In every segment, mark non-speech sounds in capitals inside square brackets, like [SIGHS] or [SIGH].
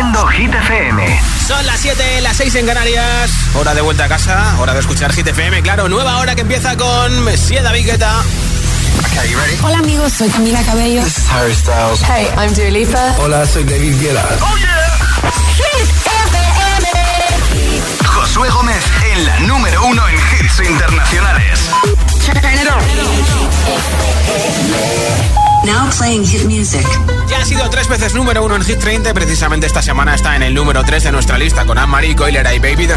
Haciendo Hit FM. Son las 7, las 6 en Canarias. Hora de vuelta a casa, hora de escuchar Hit FM. Claro, nueva hora que empieza con Messia David Guetta. Okay, you ready? Hola amigos, soy Camila Cabello. This is Harry Styles. Hey, I'm Dua Lipa. Hola, soy David Guetta. ¡Oh, yeah! Hit FM. Josué Gómez en la número uno en hits internacionales. Now playing hit music. Ya ha sido tres veces número uno en Hit 30 precisamente esta semana está en el número 3 de nuestra lista con Anne-Marie Coiler y Baby The.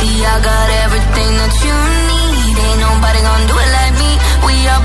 See, I got everything that you need. Ain't nobody gonna do it like me. We are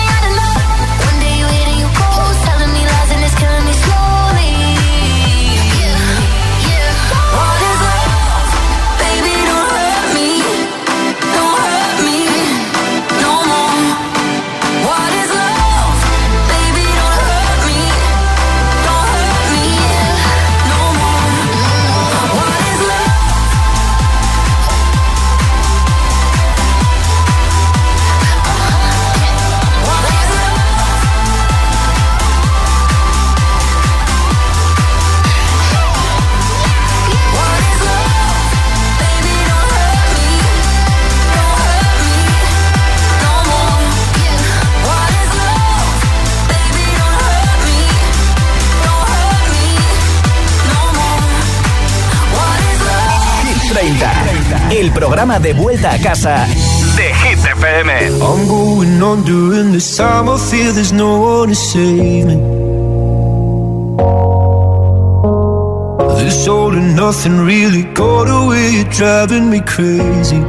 vuelta casa de Hit FM. I'm going on during this time. I feel there's no one to save me. This all and nothing really got away. You're driving me crazy.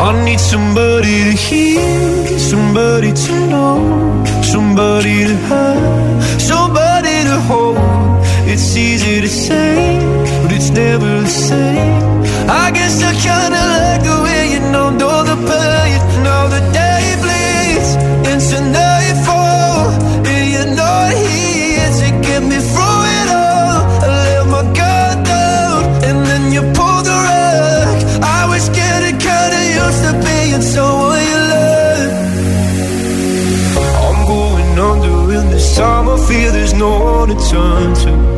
I need somebody to hear, somebody to know, somebody to have, somebody to hold. It's easy to say, but it's never the same. I guess I kinda like the way you numbed all the pain. Now the day bleeds into nightfall, and you're not here to get me through it all. I let my guard down, and then you pulled the rug. I was getting kinda used to being someone you love. I'm going under in this time. I feel there's no one to turn to.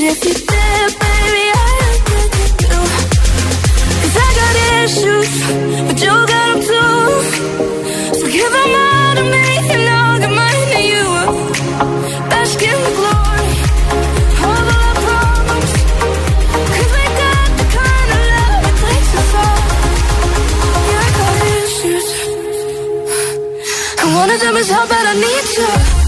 if you did, baby, you too. Cause I got issues, but you got them too. So give them all to me, and I'll give mine to you. Of our we got the kind of love that takes us far. Yeah, I got issues. [SIGHS] And one of them is how bad I need you.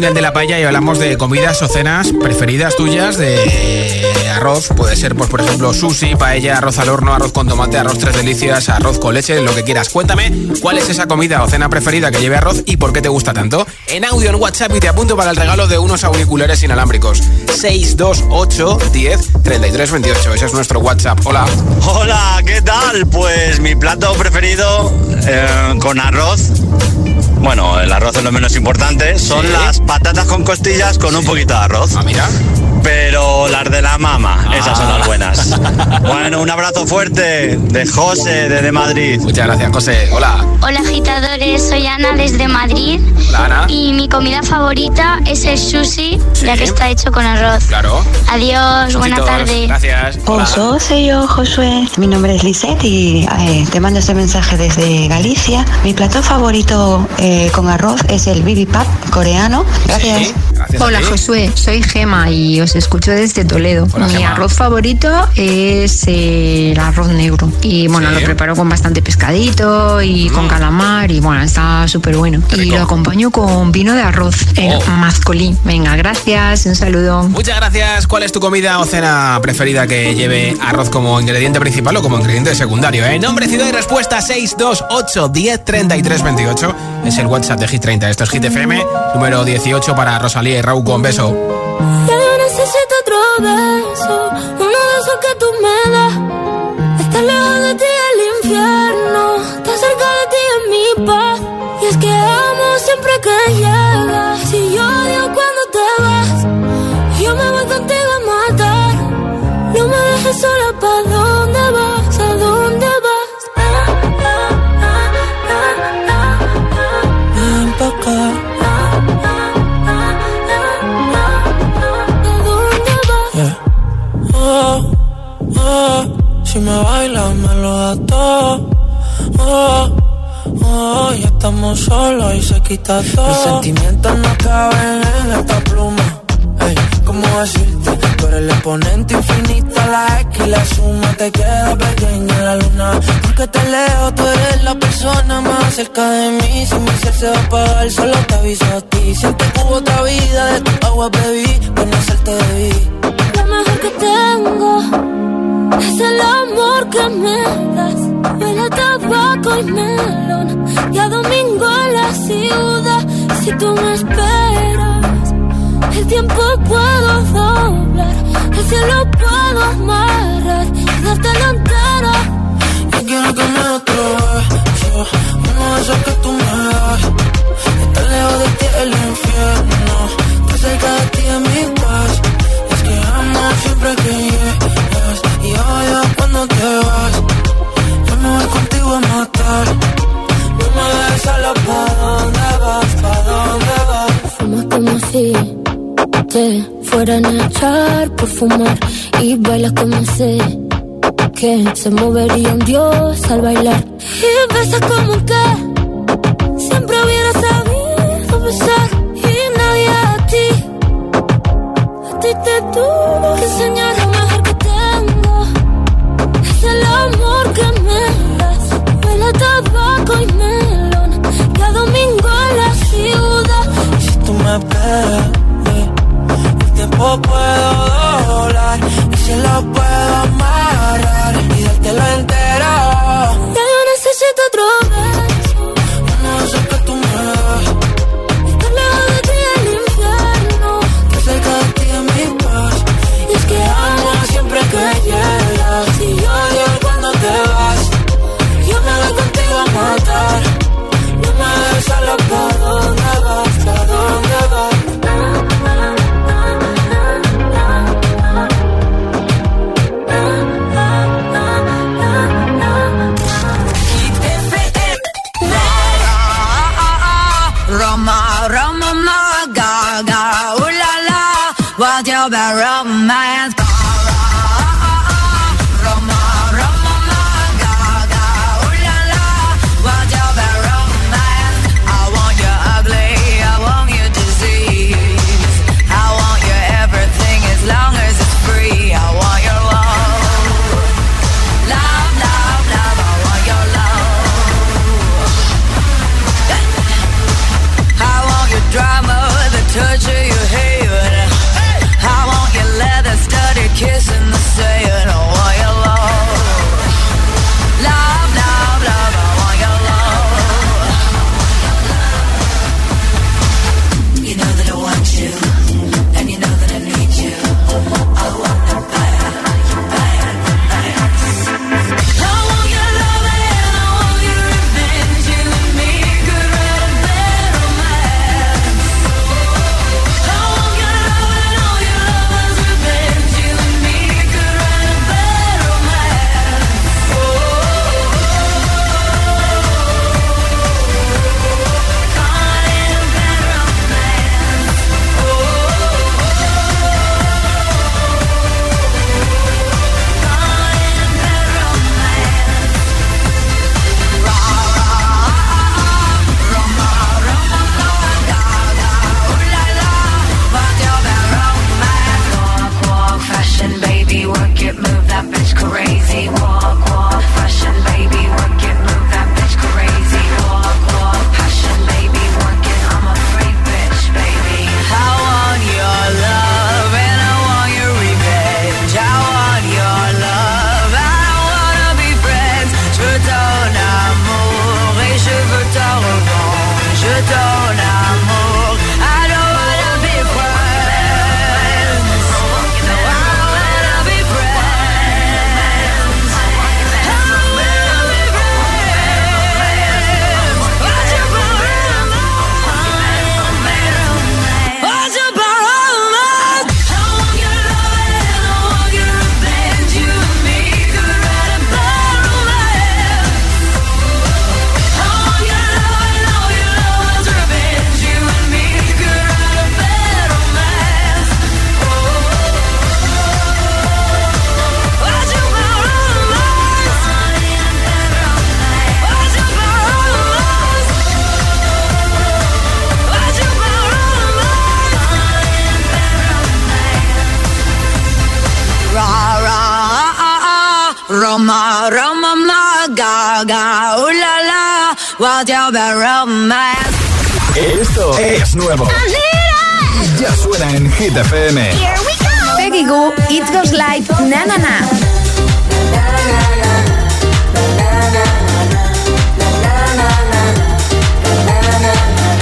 Mundial de la Paella y hablamos de comidas o cenas preferidas tuyas de arroz. Puede ser, pues, por ejemplo, sushi, paella, arroz al horno, arroz con tomate, arroz tres delicias, arroz con leche, lo que quieras. Cuéntame cuál es esa comida o cena preferida que lleve arroz y por qué te gusta tanto. En audio en WhatsApp y te apunto para el regalo de unos auriculares inalámbricos. 628 10 33 28. Ese es nuestro WhatsApp. Hola. Hola, ¿qué tal? Pues mi plato preferido eh, con arroz. Bueno, el arroz es lo menos importante. Son Sí. las patatas con costillas con un poquito de arroz. Ah, mira. Pero las de la mama, esas son Ah. las buenas. [LAUGHS] Bueno, un abrazo fuerte de José, desde Madrid. Muchas gracias, José. Hola. Hola agitadores, soy Ana desde Madrid Hola, Ana. y mi comida favorita es el sushi, Sí. ya que está hecho con arroz. Claro. Adiós, buena tarde. Gracias. Hola. Oso, soy yo, Josué. Mi nombre es Lisette y eh, te mando este mensaje desde Galicia. Mi plato favorito eh, con arroz es el bibimbap coreano. Gracias. Sí, gracias Hola. Josué, soy Gema y os escucho desde Toledo. Hola, Mi Gema. arroz favorito es el arroz negro y bueno, Sí. lo preparo con bastante pescadito y con calamar y bueno, está súper bueno. Qué Y rico. lo acompaño con vino de arroz, el Oh. mazcolí. Venga, gracias, un saludo. Muchas gracias. ¿Cuál es tu comida o cena preferida que lleve arroz como ingrediente principal o como ingrediente secundario? Eh? Nombre, ciudad y respuesta 628 10 33 28. Es el WhatsApp de Hit 30. Esto es Hit FM, número 18 para Rosalía y Raúl con beso. Ya yo necesito otro beso, uno de esos que tú me das. todo. Oh, oh, estamos solos y se quita todo. Mis sentimientos no caben en esta pluma. Ey, ¿cómo decirte? Tú eres el exponente infinito, la X y la suma. Te queda pequeña la luna. Porque te leo, tú eres la persona más cerca de mí. Si mi ser se va a apagar, solo te aviso a ti. Siente que hubo otra vida, de tu agua bebí, conocerte debí. Lo mejor que tengo es el amor que me das. Huele a tabaco y melón. Y a domingo en la ciudad. Si tú me esperas, el tiempo puedo doblar. El cielo puedo amarrar y darte la entera. Yo quiero que me otro beso. Uno de esos que tú me das. Estar lejos de ti el infierno. Estar cerca de ti es mi paz. Es que amo siempre que llegas No me dejes solo pa' dónde vas, pa' dónde vas. Fumas como si te fueran a echar por fumar y bailas como sé que se movería un dios al bailar. Y besas como que siempre hubiera sabido besar. Y nadie a ti a ti te tuvo el tiempo puedo doblar. Y si lo puedo amarrar y dártelo entero. Don't. Esto es nuevo. Ya suena en Hit FM. Peggy Goo, It Goes Like Na Na Na.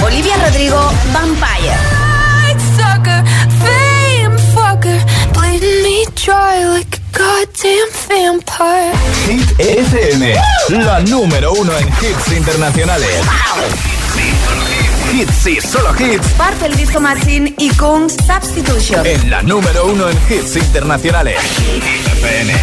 Olivia Rodrigo, Vampire. Sucker, fame fucker, bleeding me dry like a goddamn vampire. Hit FM, la número uno en hits internacionales. Hits y solo hits. Purple Disco Machine y Kung Substitution. En la número uno en hits internacionales. FM.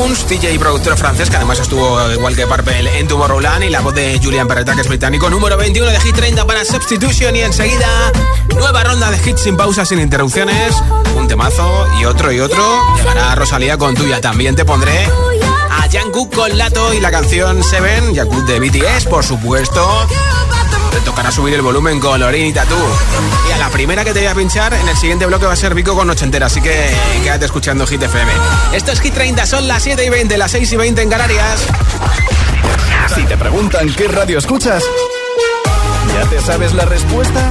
Kunz, DJ y productor francés, que además estuvo igual que Purple en Tomorrowland, y la voz de Julian Perretta, que es británico, número 21 de Hit 30 para Substitution, y enseguida nueva ronda de hits sin pausas, sin interrupciones, un temazo y otro y otro. Llegará Rosalía con tuya, también te pondré a Jungkook con Lato y la canción Seven, Jungkook de BTS, por supuesto. Tocará subir el volumen con Lorin y Tatú. Y a la primera que te voy a pinchar en el siguiente bloque va a ser Vico con Nochentera, así que quédate escuchando Hit FM. Esto es Hit 30, son las 7 y 20, las 6 y 20 en Canarias. Si te preguntan qué radio escuchas, ¿ya te sabes la respuesta?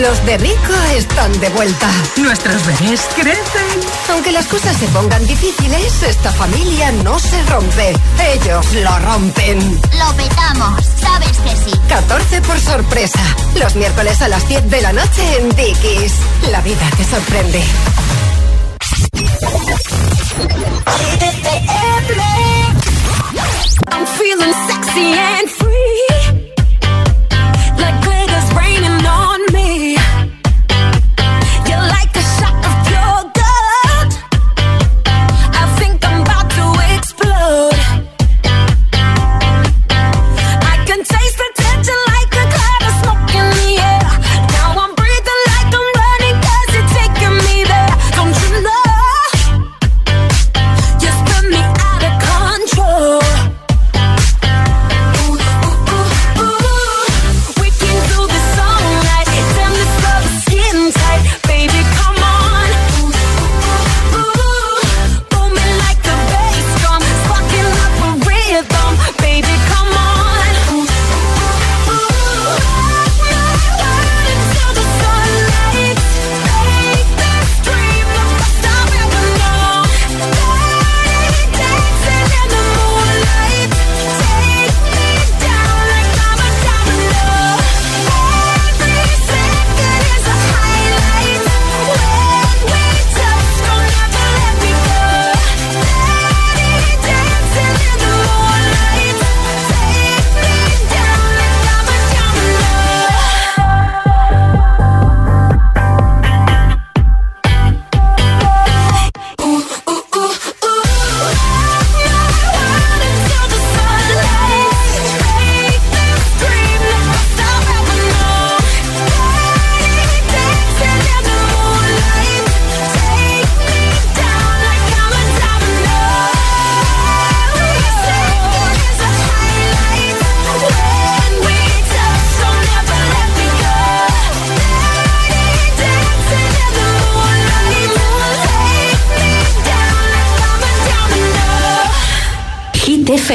Los de Rico están de vuelta. Nuestros bebés crecen. Aunque las cosas se pongan difíciles, esta familia no se rompe. Ellos lo rompen. Lo petamos, sabes que sí. 14 por sorpresa. Los miércoles a las 10 de la noche en Dickies. La vida te sorprende. I'm feeling sexy and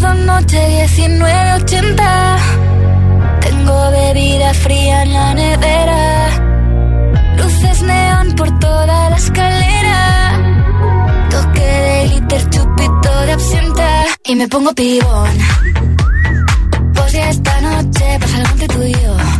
Sábado noche 1980. Tengo bebida fría en la nevera. Luces neón por toda la escalera. Toque de glitter, chupito de absenta. Y me pongo pibón. Pues ya esta noche pasa algo entre tú y yo.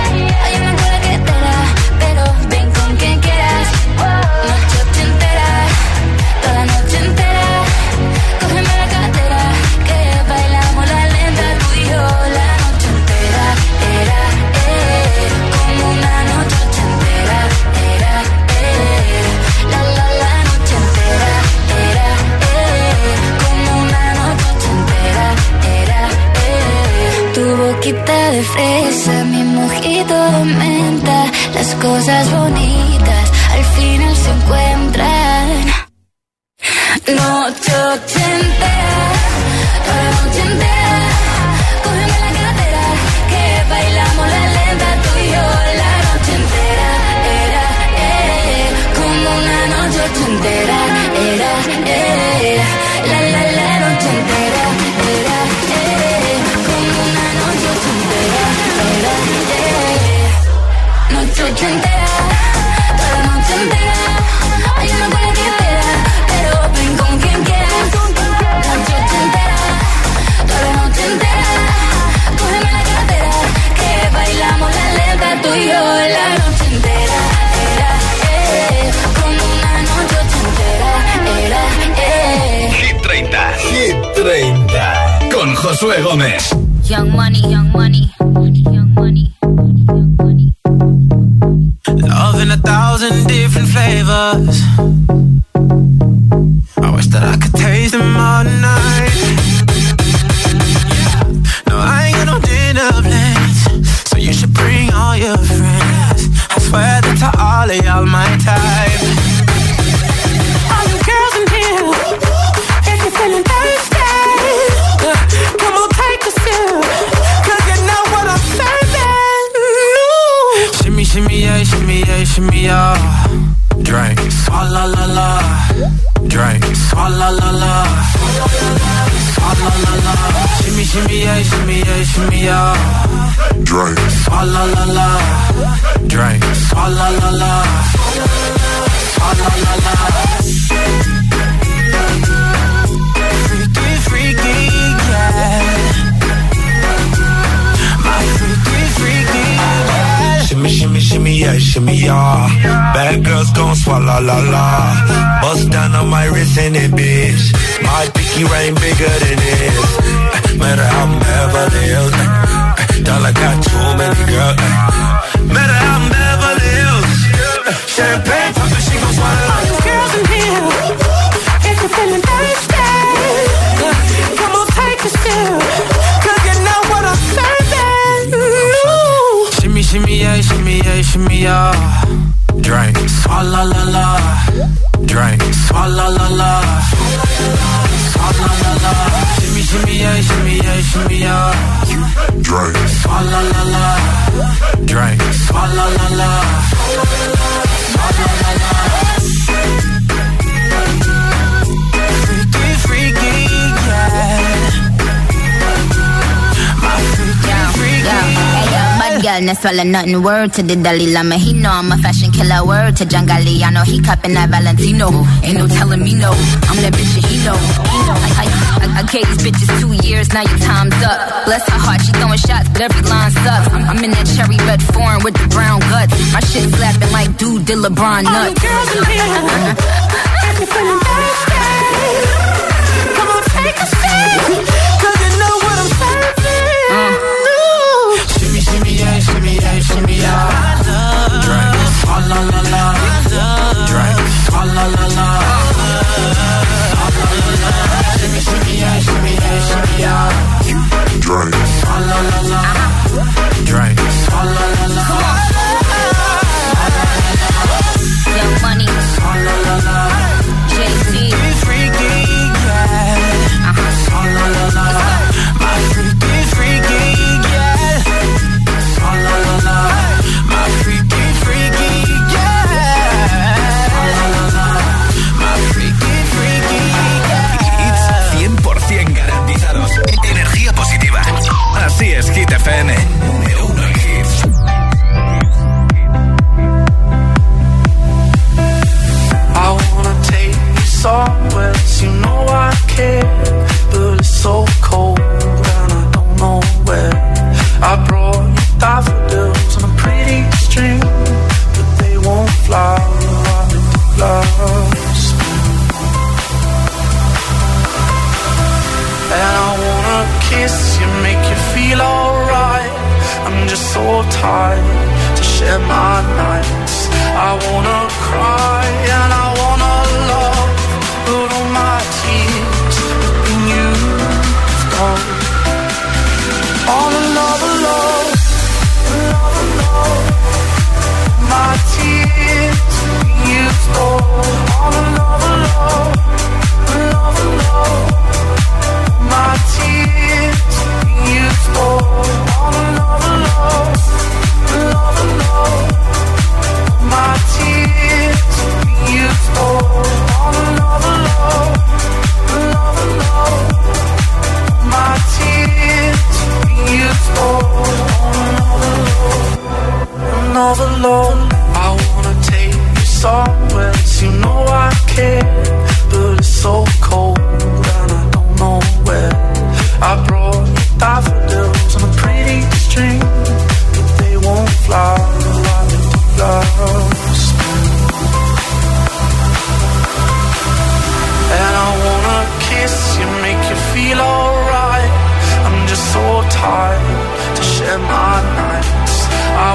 De fresa, mi mojito de menta. Las cosas bonitas al final se encuentran. Noche ochentera, toda la noche entera. Cógeme la cartera, que bailamos la lenta tú y yo la noche entera. Era, eh, como una noche ochentera. Josué Gómez. Young money, young money, than this. Uh, Matter how I'm Beverly Hills. Dollar got too many girls. Matter how I'm Beverly Hills. Champagne poppin', she gon' swallow. All you girls in here, if you're feeling thirsty, come on, take a sip. 'Cause you know what I'm serving. Shimmy, shimmy, yeah, shimmy, yeah, shimmy, yeah. Drink. Swalla la la. Drink. Swalla la la. Swalla la la. Shimmy, shimmy, yeah, shimmy, yeah, shimmy, yeah. Drink. Swalla la la. Drink. Swalla la la. Swalla la la. Freaky, freaky, yeah. My freaky, freaky. Bad girl, no swallow nothing. Word to the Dalai Lama. He know I'm a fashion killer. Word to John Galliano. He cupping that Valentino. Ain't no telling me no. I'm that bitch that he know. I, I, I, I gave these bitches two years. Now your time's up. Bless her heart. She throwing shots, but every line sucks. I'm, I'm in that cherry red foreign with the brown guts. My shit slapping like dude did LeBron nuts. All you girls in here, if you're feeling thirsty, come on, take a sip. 'Cause you know what I'm serving. Ooh. Shimmy, shimmy, yeah, shimmy, yeah, shimmy, yeah. Drink. Swalla la la. Drink. Swalla la la. Swalla la la. Shimmy, shimmy, yeah, shimmy, yeah, shimmy, yeah. Drink. Swalla la la. Drink.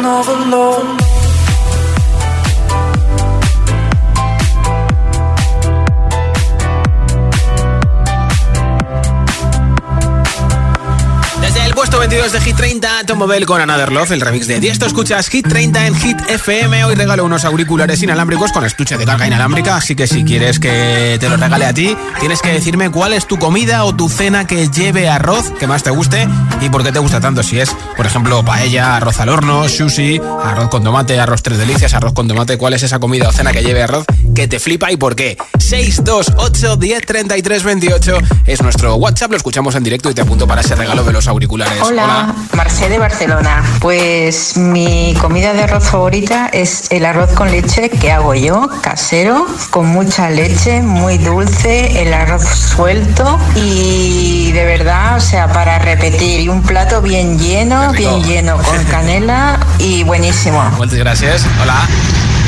an overload. 22 de Hit 30, Tom Bell con Another Love, el remix de Esto Escuchas Hit 30 en Hit FM. Hoy regalo unos auriculares inalámbricos con estuche de carga inalámbrica, así que si quieres que te lo regale a ti, tienes que decirme cuál es tu comida o tu cena que lleve arroz que más te guste y por qué te gusta tanto. Si es, por ejemplo, paella, arroz al horno, sushi, arroz con tomate, arroz tres delicias, arroz con tomate. ¿Cuál es esa comida o cena que lleve arroz que te flipa y por qué? 628 10 33 28 es nuestro WhatsApp. Lo escuchamos en directo y te apunto para ese regalo de los auriculares. Hola, Marcé de Barcelona. Pues mi comida de arroz favorita es el arroz con leche que hago yo, casero, con mucha leche, muy dulce, el arroz suelto y de verdad, o sea, para repetir. Y un plato bien lleno, bien lleno, con [LAUGHS] canela y buenísimo. Muchas gracias. Hola.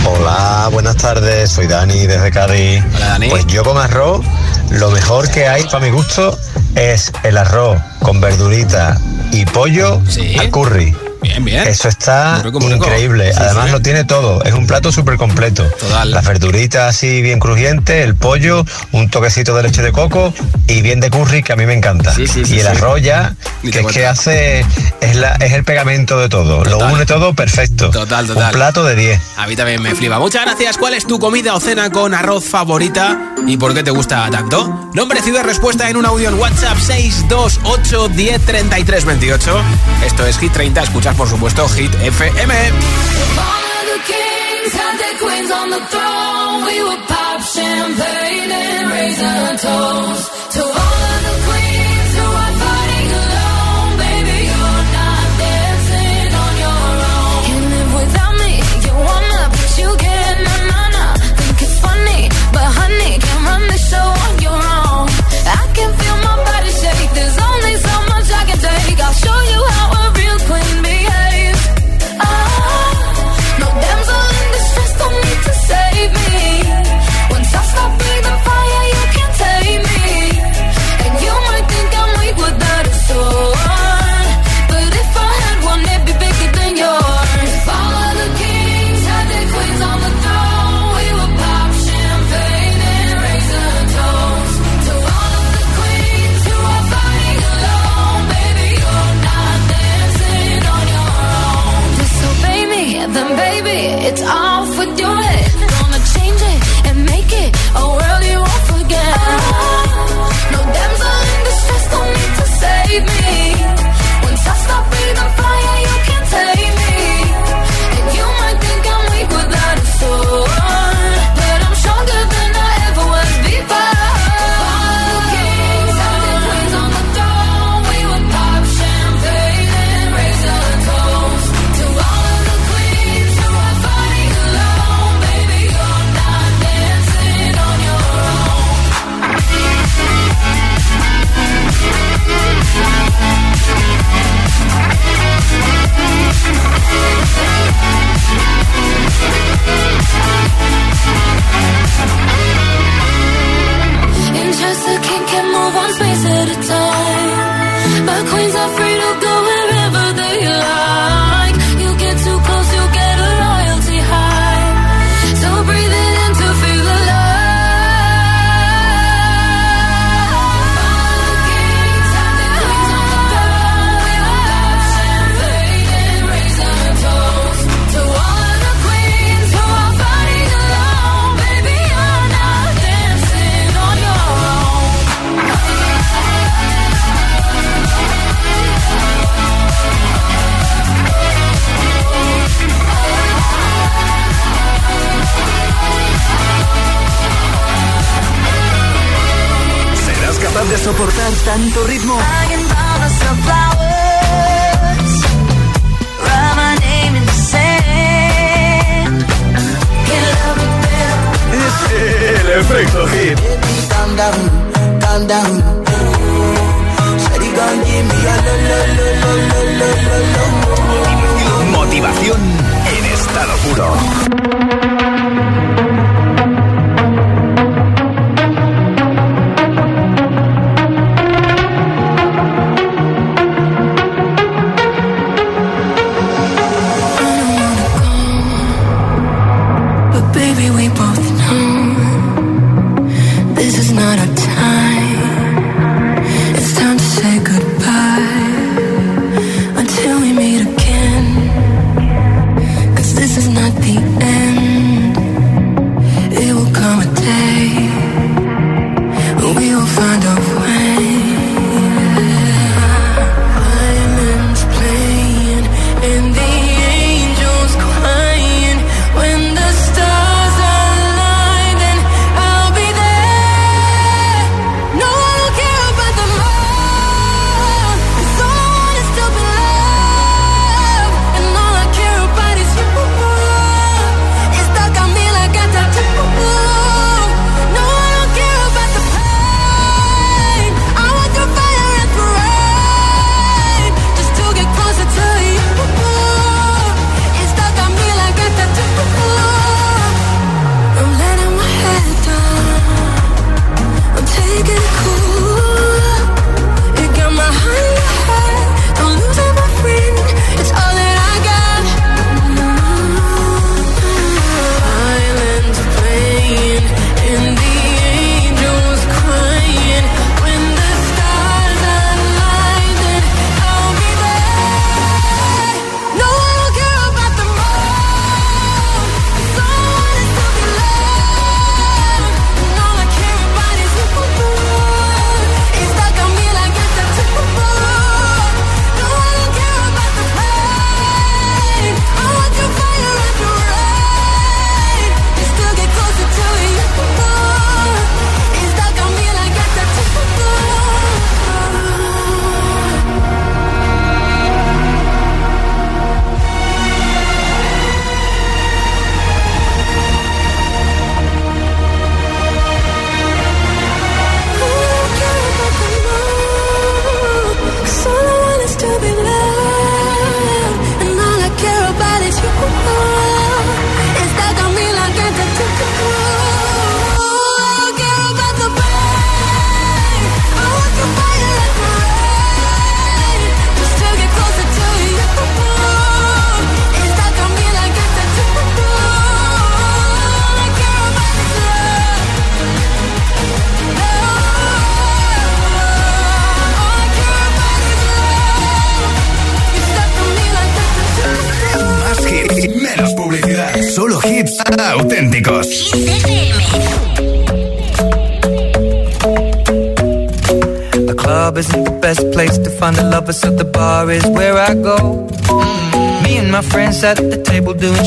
Hola, buenas tardes, soy Dani desde Cádiz. Hola, Dani. Pues yo con arroz, lo mejor que hay para mi gusto es el arroz con verdurita y pollo al curry. Bien, bien. Eso está increíble. Sí, Además sí. lo tiene todo. Es un plato súper completo. Total. Las verduritas así bien crujientes, el pollo, un toquecito de leche de coco y bien de curry que a mí me encanta. Sí, sí, sí, y el arroz ya, que es que hace, es, la, es el pegamento de todo. Total. Lo une todo perfecto. Total, total. Un plato de 10. A mí también me flipa. Muchas gracias. ¿Cuál es tu comida o cena con arroz favorita y por qué te gusta tanto? Nombre, ciudad, respuesta en un audio en WhatsApp 628 10 33 28. Esto es Hit 30. Por supuesto, Hit FM.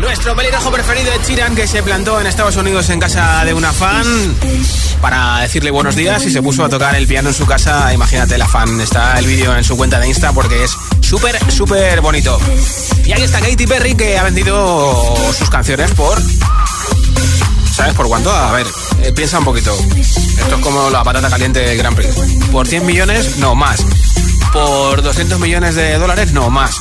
Nuestro pelirrojo preferido de Chiran que se plantó en Estados Unidos en casa de una fan para decirle buenos días y se puso a tocar el piano en su casa. Imagínate, la fan está el vídeo en su cuenta de Insta porque es súper, súper bonito. Y ahí está Katy Perry que ha vendido sus canciones por ¿Sabes por cuánto? A ver, eh, piensa un poquito. Esto es como la patata caliente del Grand Prix. ¿Por 100 millones? No, más. ¿Por 200 millones de dólares? No, más.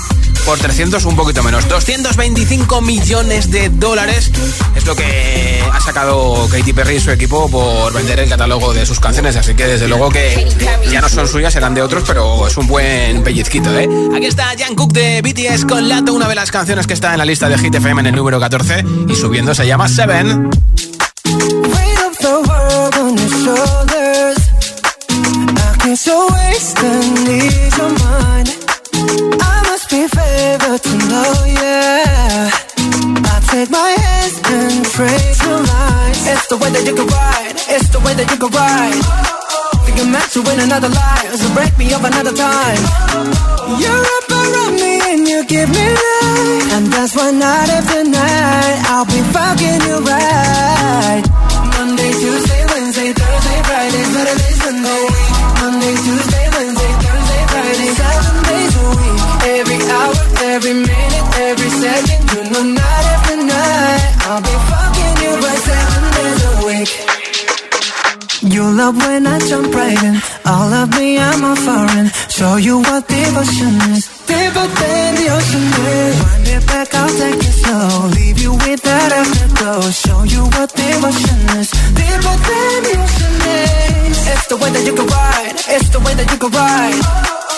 Por 300 un poquito menos. 225 millones de dólares es lo que ha sacado Katy Perry y su equipo por vender el catálogo de sus canciones. Así que desde luego que ya no son suyas, serán de otros, pero es un buen pellizquito, ¿eh? Aquí está Jungkook de BTS con Lato, una de las canciones que está en la lista de Hit FM en el número 14 y subiendo se llama Seven. Favored to know, yeah. I take my hands and trace your lines. It's the way that you can ride. It's the way that you can ride. Think I'm meant to win another life, so break me up another time. You're up around me and you give me life, and that's why night after night I'll be fucking you right. Monday, Tuesday, Wednesday, Thursday, Friday, Saturday, every minute, every second, you know night after night I'll be fucking you right seven days a week. You love when I jump right in. All of me, I'm a foreign. Show you what devotion is. Deeper than the ocean is. Wind it back, I'll take it slow. Leave you with that afterglow. Show you what devotion is. Deeper than the ocean is. It's the way that you can ride. It's the way that you can ride.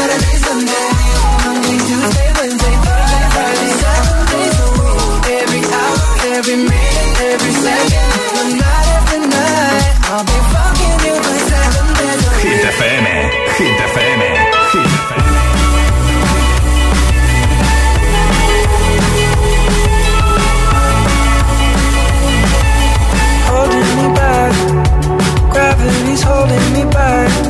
Saturday, Sunday. Monday, Tuesday, Wednesday, Thursday, Friday, seven days a week. Every hour, every minute, every second, no night after night. I'll be fucking you right seven days a week. Hit FM, Hit FM, Hit FM. holding me back. Gravity's holding me back.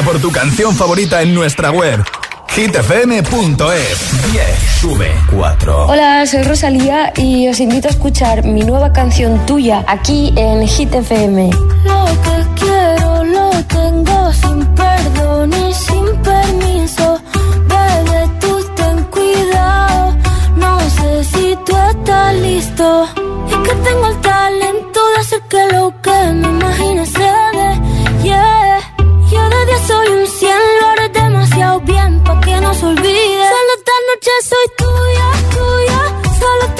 Vota por tu canción favorita en nuestra web hitfm.es 10 sube 4 Hola, soy Rosalía y os invito a escuchar mi nueva canción tuya aquí en Hit FM. Lo que quiero lo tengo sin perdón y sin permiso. Bebé, tú ten cuidado. No sé si tú estás listo. Es que tengo el talento de hacer que lo que me imagine se dé. Yeah. Yo de 10 soy un 100, lo haré demasiado bien pa' que no se olvide. Solo esta noche soy tuya, tuya. Solo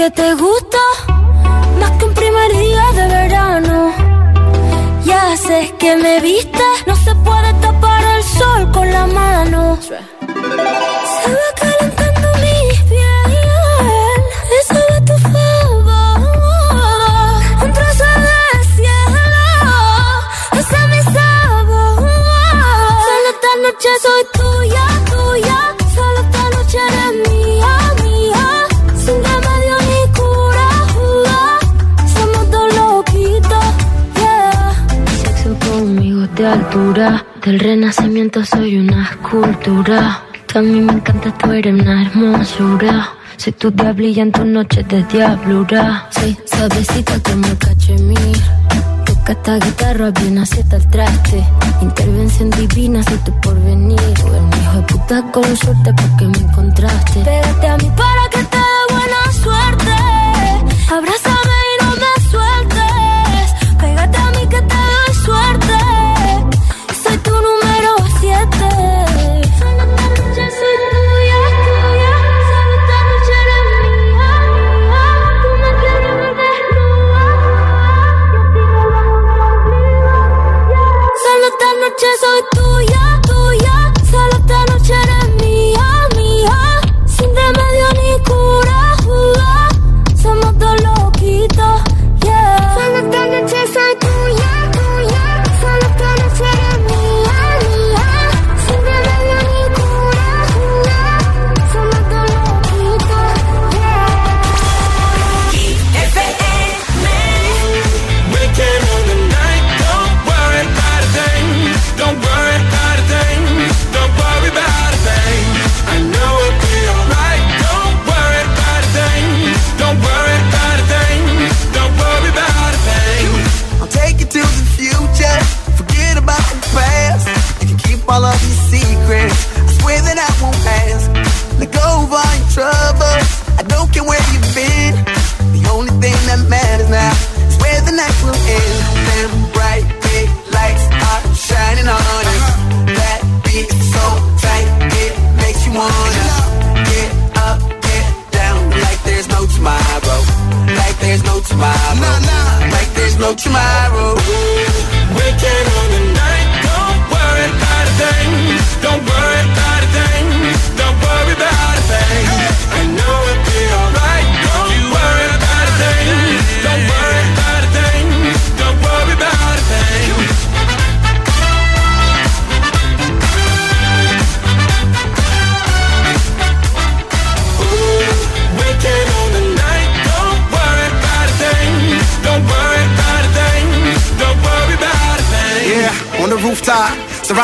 que te gusta más que un primer día de verano. Ya sé que me viste, no se puede tapar el sol con la mano. Se va calentando mi piel, eso de tu favor. Un trozo de cielo, ese es mi sabor. Solo esta noche soy tuya, altura. Del renacimiento soy una escultura. Mí me encanta, tú eres una hermosura. Soy tu diablilla en tus noches de diablura. Soy suavecita como cachemir. Toca esta guitarra, bien acepta el traste. Intervención divina, soy tu porvenir. Tú eres hijo de puta con suerte porque me encontraste. Pégate a mí para que te dé buena suerte. Abrázame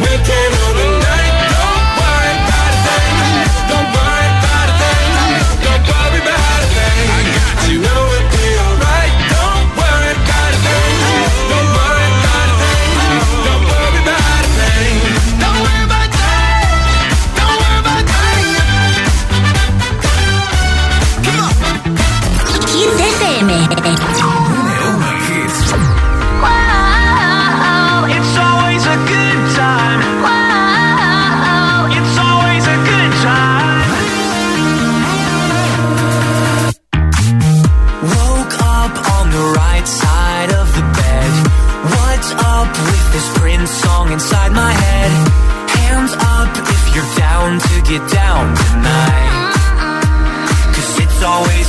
Waking on the